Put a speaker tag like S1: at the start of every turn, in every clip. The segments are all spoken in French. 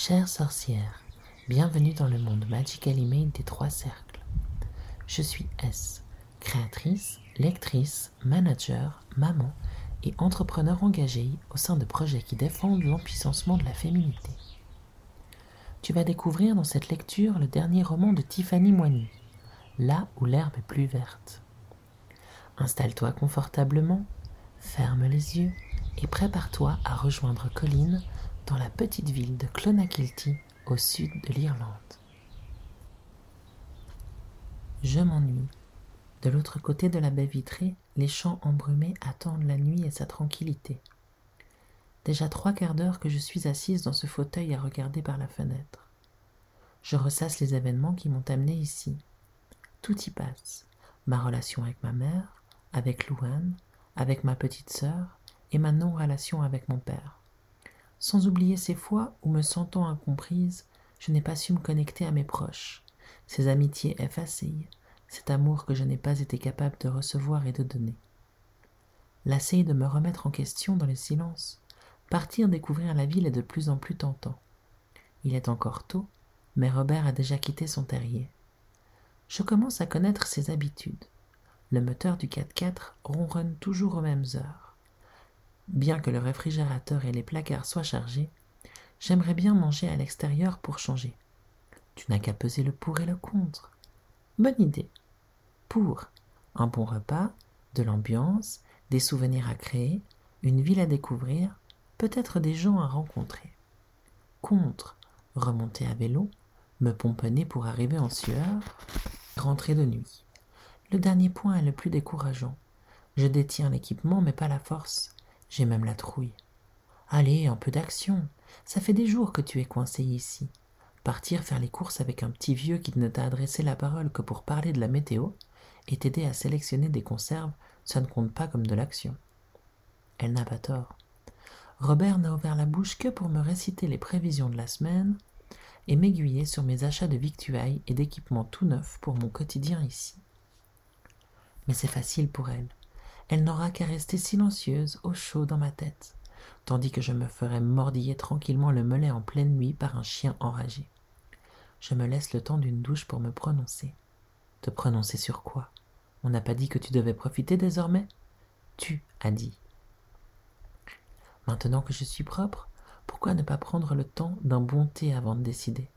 S1: Chère sorcière, bienvenue dans le monde Magically Made des trois cercles. Je suis S, créatrice, lectrice, manager, maman et entrepreneur engagée au sein de projets qui défendent l'empuissancement de la féminité. Tu vas découvrir dans cette lecture le dernier roman de Tiffany Moigny, Là où l'herbe est plus verte. Installe-toi confortablement, ferme les yeux et prépare-toi à rejoindre Colline dans la petite ville de Clonakilty au sud de l'Irlande. Je m'ennuie. De l'autre côté de la baie vitrée, les champs embrumés attendent la nuit et sa tranquillité. Déjà trois quarts d'heure que je suis assise dans ce fauteuil à regarder par la fenêtre. Je ressasse les événements qui m'ont amené ici. Tout y passe. Ma relation avec ma mère, avec Louane, avec ma petite sœur et ma non-relation avec mon père. Sans oublier ces fois où, me sentant incomprise, je n'ai pas su me connecter à mes proches, ces amitiés effacées, cet amour que je n'ai pas été capable de recevoir et de donner. Lassé de me remettre en question dans le silence, partir découvrir la ville est de plus en plus tentant. Il est encore tôt, mais Robert a déjà quitté son terrier. Je commence à connaître ses habitudes. Le moteur du 4x4 ronronne toujours aux mêmes heures. Bien que le réfrigérateur et les placards soient chargés, j'aimerais bien manger à l'extérieur pour changer. Tu n'as qu'à peser le pour et le contre. Bonne idée. Pour un bon repas, de l'ambiance, des souvenirs à créer, une ville à découvrir, peut-être des gens à rencontrer. Contre remonter à vélo, me pomponner pour arriver en sueur, rentrer de nuit. Le dernier point est le plus décourageant. Je détiens l'équipement mais pas la force. J'ai même la trouille. Allez, un peu d'action. Ça fait des jours que tu es coincé ici. Partir faire les courses avec un petit vieux qui ne t'a adressé la parole que pour parler de la météo et t'aider à sélectionner des conserves, ça ne compte pas comme de l'action. Elle n'a pas tort. Robert n'a ouvert la bouche que pour me réciter les prévisions de la semaine et m'aiguiller sur mes achats de victuailles et d'équipements tout neufs pour mon quotidien ici. Mais c'est facile pour elle. Elle n'aura qu'à rester silencieuse, au chaud dans ma tête, tandis que je me ferai mordiller tranquillement le mollet en pleine nuit par un chien enragé. Je me laisse le temps d'une douche pour me prononcer. Te prononcer sur quoi? On n'a pas dit que tu devais profiter désormais? Tu as dit. Maintenant que je suis propre, pourquoi ne pas prendre le temps d'un bon thé avant de décider?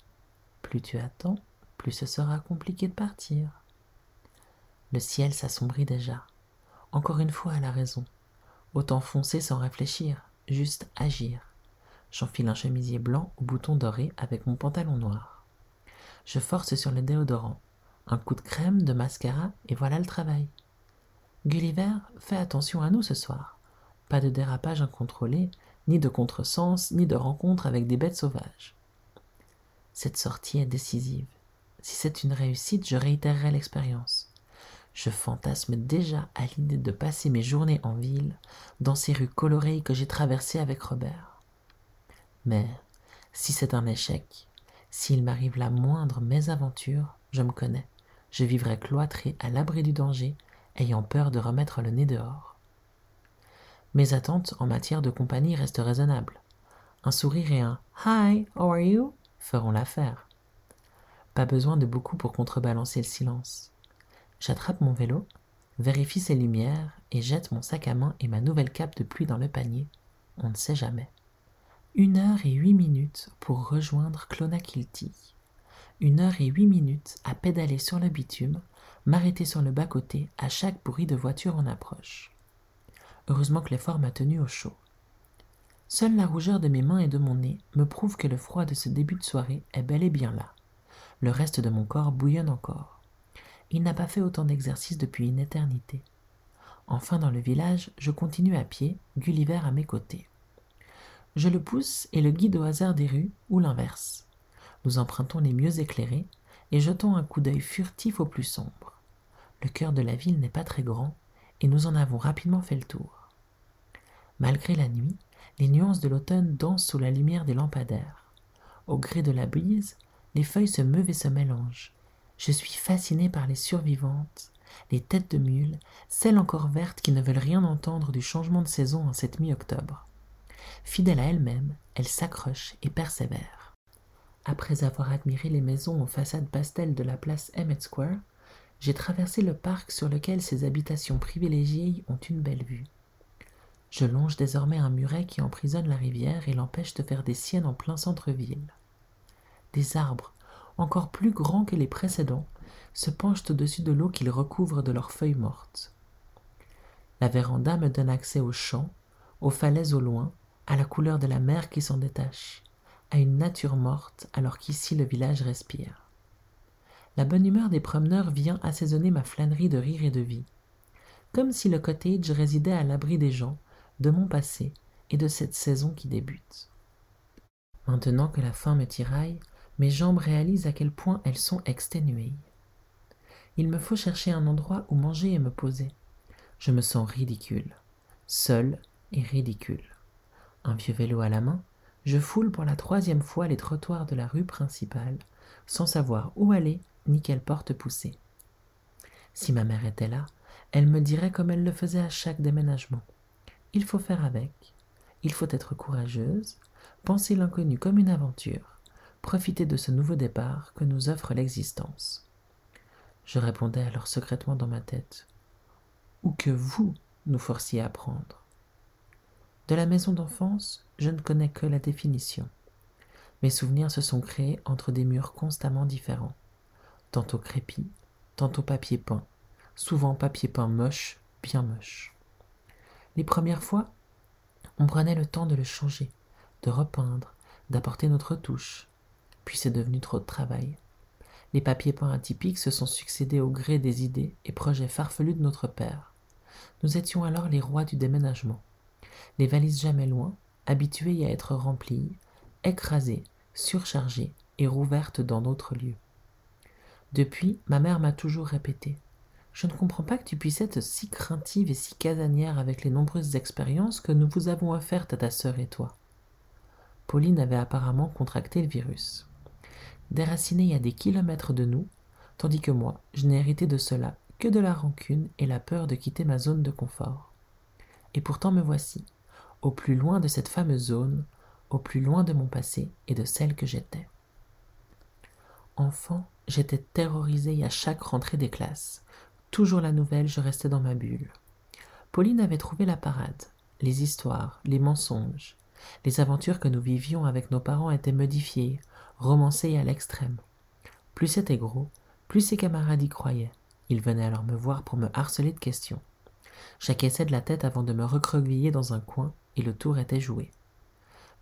S1: Plus tu attends, plus ce sera compliqué de partir. Le ciel s'assombrit déjà. Encore une fois, elle a raison. Autant foncer sans réfléchir, juste agir. J'enfile un chemisier blanc aux boutons dorés avec mon pantalon noir. Je force sur le déodorant. Un coup de crème, de mascara, et voilà le travail. Gulliver, fais attention à nous ce soir. Pas de dérapage incontrôlé, ni de contresens, ni de rencontre avec des bêtes sauvages. Cette sortie est décisive. Si c'est une réussite, je réitérerai l'expérience. Je fantasme déjà à l'idée de passer mes journées en ville, dans ces rues colorées que j'ai traversées avec Robert. Mais si c'est un échec, s'il m'arrive la moindre mésaventure, je me connais, je vivrai cloîtré à l'abri du danger, ayant peur de remettre le nez dehors. Mes attentes en matière de compagnie restent raisonnables. Un sourire et un Hi, how are you feront l'affaire. Pas besoin de beaucoup pour contrebalancer le silence. J'attrape mon vélo, vérifie ses lumières et jette mon sac à main et ma nouvelle cape de pluie dans le panier. On ne sait jamais. Une heure et huit minutes pour rejoindre Clonakilty. Une heure et huit minutes à pédaler sur le bitume, m'arrêter sur le bas-côté à chaque bruit de voiture en approche. Heureusement que l'effort m'a tenu au chaud. Seule la rougeur de mes mains et de mon nez me prouve que le froid de ce début de soirée est bel et bien là. Le reste de mon corps bouillonne encore. Il n'a pas fait autant d'exercice depuis une éternité. Enfin dans le village, je continue à pied, Gulliver à mes côtés. Je le pousse et le guide au hasard des rues, ou l'inverse. Nous empruntons les mieux éclairés et jetons un coup d'œil furtif au plus sombre. Le cœur de la ville n'est pas très grand, et nous en avons rapidement fait le tour. Malgré la nuit, les nuances de l'automne dansent sous la lumière des lampadaires. Au gré de la brise, les feuilles se meuvent et se mélangent. Je suis fasciné par les survivantes, les têtes de mule, celles encore vertes qui ne veulent rien entendre du changement de saison en cette mi-octobre. Fidèle à elle-même, elle s'accroche et persévère. Après avoir admiré les maisons aux façades pastel de la place Emmett Square, j'ai traversé le parc sur lequel ces habitations privilégiées ont une belle vue. Je longe désormais un muret qui emprisonne la rivière et l'empêche de faire des siennes en plein centre-ville. Des arbres, encore plus grands que les précédents, se penchent au-dessus de l'eau qu'ils recouvrent de leurs feuilles mortes. La véranda me donne accès aux champs, aux falaises au loin, à la couleur de la mer qui s'en détache, à une nature morte alors qu'ici le village respire. La bonne humeur des promeneurs vient assaisonner ma flânerie de rire et de vie, comme si le cottage résidait à l'abri des gens, de mon passé et de cette saison qui débute. Maintenant que la faim me tiraille, mes jambes réalisent à quel point elles sont exténuées. Il me faut chercher un endroit où manger et me poser. Je me sens ridicule, seul et ridicule. Un vieux vélo à la main, je foule pour la troisième fois les trottoirs de la rue principale, sans savoir où aller ni quelle porte pousser. Si ma mère était là, elle me dirait comme elle le faisait à chaque déménagement. Il faut faire avec, il faut être courageuse, penser l'inconnu comme une aventure, profiter de ce nouveau départ que nous offre l'existence. Je répondais alors secrètement dans ma tête, ou que vous nous forciez à prendre. De la maison d'enfance, je ne connais que la définition. Mes souvenirs se sont créés entre des murs constamment différents, tantôt crépis, tantôt papier peint, souvent papier peint moche, bien moche. Les premières fois, on prenait le temps de le changer, de repeindre, d'apporter notre touche. C'est devenu trop de travail. Les papiers peints atypiques se sont succédés au gré des idées et projets farfelus de notre père. Nous étions alors les rois du déménagement. Les valises jamais loin, habituées à être remplies, écrasées, surchargées et rouvertes dans d'autres lieux. Depuis, ma mère m'a toujours répété Je ne comprends pas que tu puisses être si craintive et si casanière avec les nombreuses expériences que nous vous avons offertes à ta sœur et toi. Pauline avait apparemment contracté le virus. Déracinée à des kilomètres de nous, tandis que moi, je n'ai hérité de cela que de la rancune et la peur de quitter ma zone de confort. Et pourtant me voici, au plus loin de cette fameuse zone, au plus loin de mon passé et de celle que j'étais. Enfant, j'étais terrorisée à chaque rentrée des classes. Toujours la nouvelle, je restais dans ma bulle. Pauline avait trouvé la parade, les histoires, les mensonges, les aventures que nous vivions avec nos parents étaient modifiées, romancées à l'extrême. Plus c'était gros, plus ses camarades y croyaient. Ils venaient alors me voir pour me harceler de questions. J'acquiesçais de la tête avant de me recroqueviller dans un coin, et le tour était joué.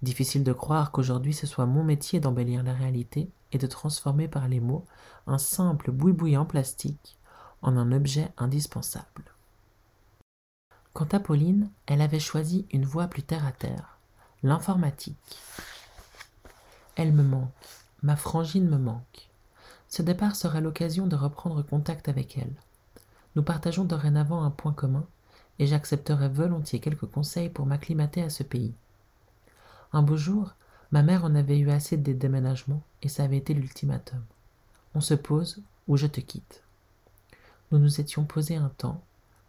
S1: Difficile de croire qu'aujourd'hui ce soit mon métier d'embellir la réalité et de transformer par les mots un simple boui-boui en plastique en un objet indispensable. Quant à Pauline, elle avait choisi une voie plus terre à terre, L'informatique. Elle me manque, ma frangine me manque. Ce départ sera l'occasion de reprendre contact avec elle. Nous partageons dorénavant un point commun, et j'accepterai volontiers quelques conseils pour m'acclimater à ce pays. Un beau jour, ma mère en avait eu assez des déménagements, et ça avait été l'ultimatum. On se pose ou je te quitte. Nous nous étions posés un temps.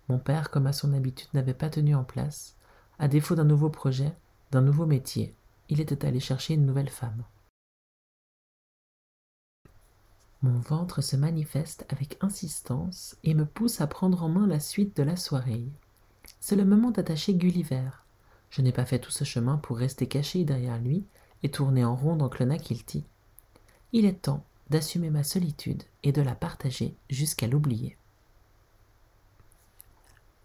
S1: Mon père, comme à son habitude, n'avait pas tenu en place. À défaut d'un nouveau projet, d'un nouveau métier. Il était allé chercher une nouvelle femme. Mon ventre se manifeste avec insistance et me pousse à prendre en main la suite de la soirée. C'est le moment d'attacher Gulliver. Je n'ai pas fait tout ce chemin pour rester caché derrière lui et tourner en rond dans Clonakilty. Il est temps d'assumer ma solitude et de la partager jusqu'à l'oublier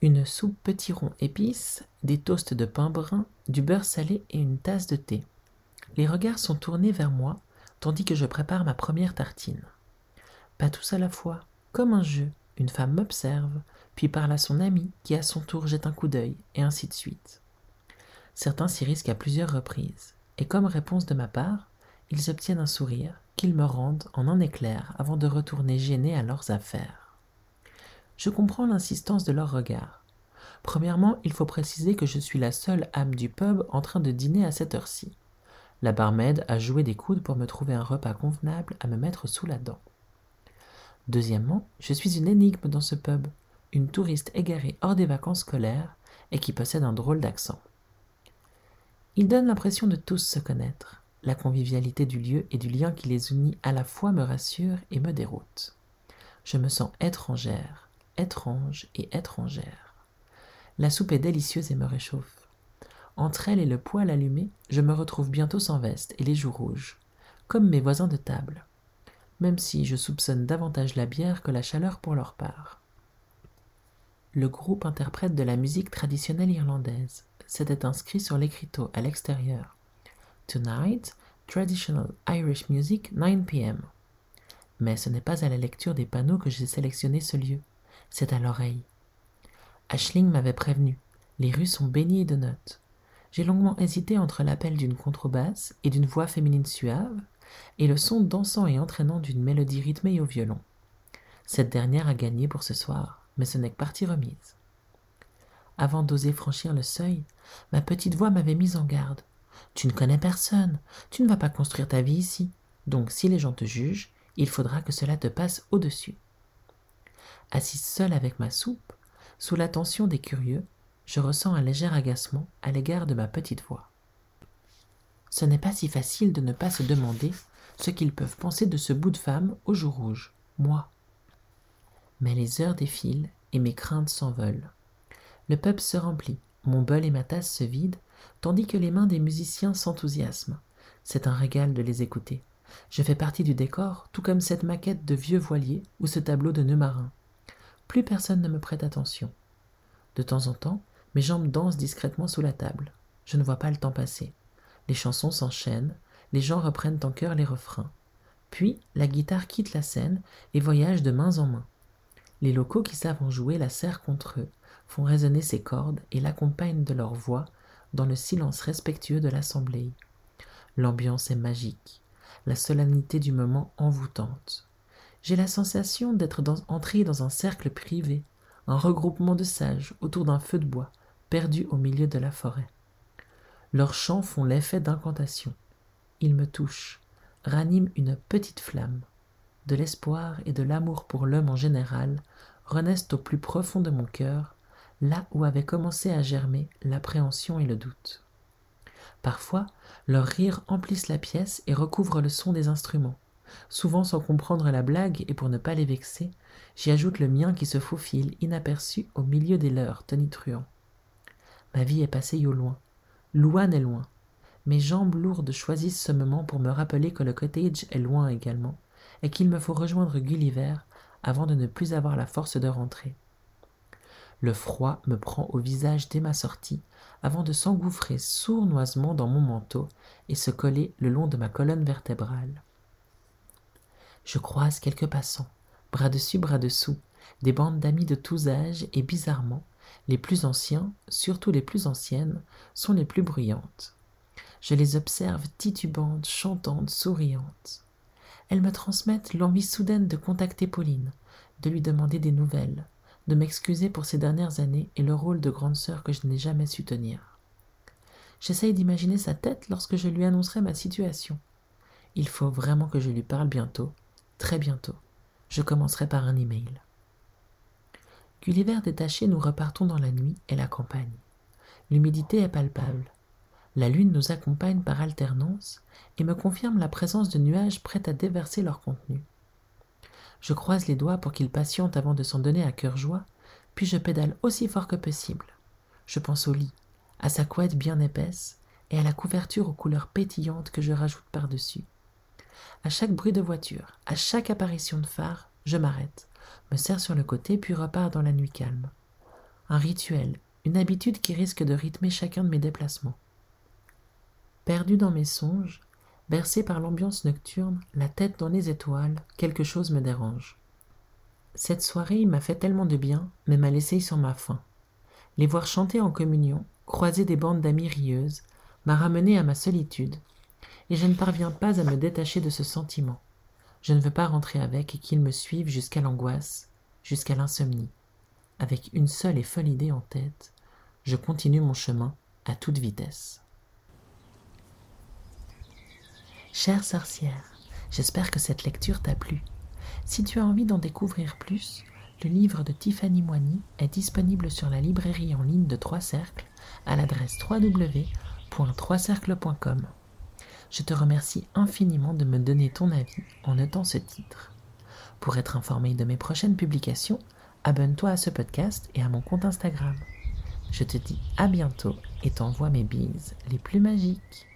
S1: une soupe petit rond épices, des toasts de pain brun, du beurre salé et une tasse de thé. Les regards sont tournés vers moi, tandis que je prépare ma première tartine. Pas tous à la fois, comme un jeu, une femme m'observe, puis parle à son ami qui à son tour jette un coup d'œil, et ainsi de suite. Certains s'y risquent à plusieurs reprises, et comme réponse de ma part, ils obtiennent un sourire qu'ils me rendent en un éclair avant de retourner gênés à leurs affaires. Je comprends l'insistance de leur regard. Premièrement, il faut préciser que je suis la seule âme du pub en train de dîner à cette heure-ci. La barmaid a joué des coudes pour me trouver un repas convenable à me mettre sous la dent. Deuxièmement, je suis une énigme dans ce pub, une touriste égarée hors des vacances scolaires et qui possède un drôle d'accent. Ils donnent l'impression de tous se connaître. la convivialité du lieu et du lien qui les unit à la fois me rassure et me déroute. Je me sens étrangère, étrange et étrangère. La soupe est délicieuse et me réchauffe. Entre elle et le poêle allumé, je me retrouve bientôt sans veste et les joues rouges, comme mes voisins de table, même si je soupçonne davantage la bière que la chaleur pour leur part. Le groupe interprète de la musique traditionnelle irlandaise. C'était inscrit sur l'écriteau à l'extérieur. Tonight, Traditional Irish Music, 9 p.m. Mais ce n'est pas à la lecture des panneaux que j'ai sélectionné ce lieu, c'est à l'oreille. Ashling m'avait prévenu, les rues sont baignées de notes. J'ai longuement hésité entre l'appel d'une contrebasse et d'une voix féminine suave, et le son dansant et entraînant d'une mélodie rythmée au violon. Cette dernière a gagné pour ce soir, mais ce n'est que partie remise. Avant d'oser franchir le seuil, ma petite voix m'avait mise en garde. Tu ne connais personne, tu ne vas pas construire ta vie ici, donc si les gens te jugent, il faudra que cela te passe au-dessus. Assise seule avec ma soupe, sous l'attention des curieux, je ressens un léger agacement à l'égard de ma petite voix. Ce n'est pas si facile de ne pas se demander ce qu'ils peuvent penser de ce bout de femme au jour rouge, moi. Mais les heures défilent et mes craintes s'envolent. Le peuple se remplit, mon bol et ma tasse se vident, tandis que les mains des musiciens s'enthousiasment. C'est un régal de les écouter. Je fais partie du décor, tout comme cette maquette de vieux voilier ou ce tableau de nœuds marins. Plus personne ne me prête attention. De temps en temps, mes jambes dansent discrètement sous la table. Je ne vois pas le temps passer. Les chansons s'enchaînent, les gens reprennent en chœur les refrains. Puis la guitare quitte la scène et voyage de main en main. Les locaux qui savent en jouer la serrent contre eux, font résonner ses cordes et l'accompagnent de leur voix dans le silence respectueux de l'assemblée. L'ambiance est magique, la solennité du moment envoûtante. J'ai la sensation d'être entré dans un cercle privé, un regroupement de sages autour d'un feu de bois, perdu au milieu de la forêt. Leurs chants font l'effet d'incantation. Ils me touchent, raniment une petite flamme. De l'espoir et de l'amour pour l'homme en général renaissent au plus profond de mon cœur là où avaient commencé à germer l'appréhension et le doute. Parfois, leurs rires emplissent la pièce et recouvrent le son des instruments. Souvent sans comprendre la blague et pour ne pas les vexer, j'y ajoute le mien qui se faufile inaperçu au milieu des leurs tonitruants. Ma vie est passée au loin. Louane est loin. Mes jambes lourdes choisissent ce moment pour me rappeler que le cottage est loin également et qu'il me faut rejoindre Gulliver avant de ne plus avoir la force de rentrer. Le froid me prend au visage dès ma sortie, avant de s'engouffrer sournoisement dans mon manteau et se coller le long de ma colonne vertébrale. Je croise quelques passants, bras dessus, bras dessous, des bandes d'amis de tous âges, et bizarrement, les plus anciens, surtout les plus anciennes, sont les plus bruyantes. Je les observe titubantes, chantantes, souriantes. Elles me transmettent l'envie soudaine de contacter Pauline, de lui demander des nouvelles, de m'excuser pour ces dernières années et le rôle de grande sœur que je n'ai jamais su tenir. J'essaye d'imaginer sa tête lorsque je lui annoncerai ma situation. Il faut vraiment que je lui parle bientôt, très bientôt. Je commencerai par un email. Gulliver détaché, nous repartons dans la nuit et la campagne. L'humidité est palpable. La lune nous accompagne par alternance et me confirme la présence de nuages prêts à déverser leur contenu. Je croise les doigts pour qu'il patiente avant de s'en donner à cœur joie, puis je pédale aussi fort que possible. Je pense au lit, à sa couette bien épaisse et à la couverture aux couleurs pétillantes que je rajoute par-dessus. À chaque bruit de voiture, à chaque apparition de phare, je m'arrête, me serre sur le côté puis repars dans la nuit calme. Un rituel, une habitude qui risque de rythmer chacun de mes déplacements. Perdu dans mes songes, Bercé par l'ambiance nocturne, la tête dans les étoiles, quelque chose me dérange. Cette soirée m'a fait tellement de bien, mais m'a laissé sur ma faim. Les voir chanter en communion, croiser des bandes d'amis rieuses, m'a ramené à ma solitude, et je ne parviens pas à me détacher de ce sentiment. Je ne veux pas rentrer avec et qu'il me suive jusqu'à l'angoisse, jusqu'à l'insomnie. Avec une seule et folle idée en tête, je continue mon chemin à toute vitesse. Chère sorcière, j'espère que cette lecture t'a plu. Si tu as envie d'en découvrir plus, le livre de Tiffany Moigny est disponible sur la librairie en ligne de Trois Cercles à l'adresse www.troiscercles.com. Je te remercie infiniment de me donner ton avis en notant ce titre. Pour être informé de mes prochaines publications, abonne-toi à ce podcast et à mon compte Instagram. Je te dis à bientôt et t'envoie mes bises les plus magiques.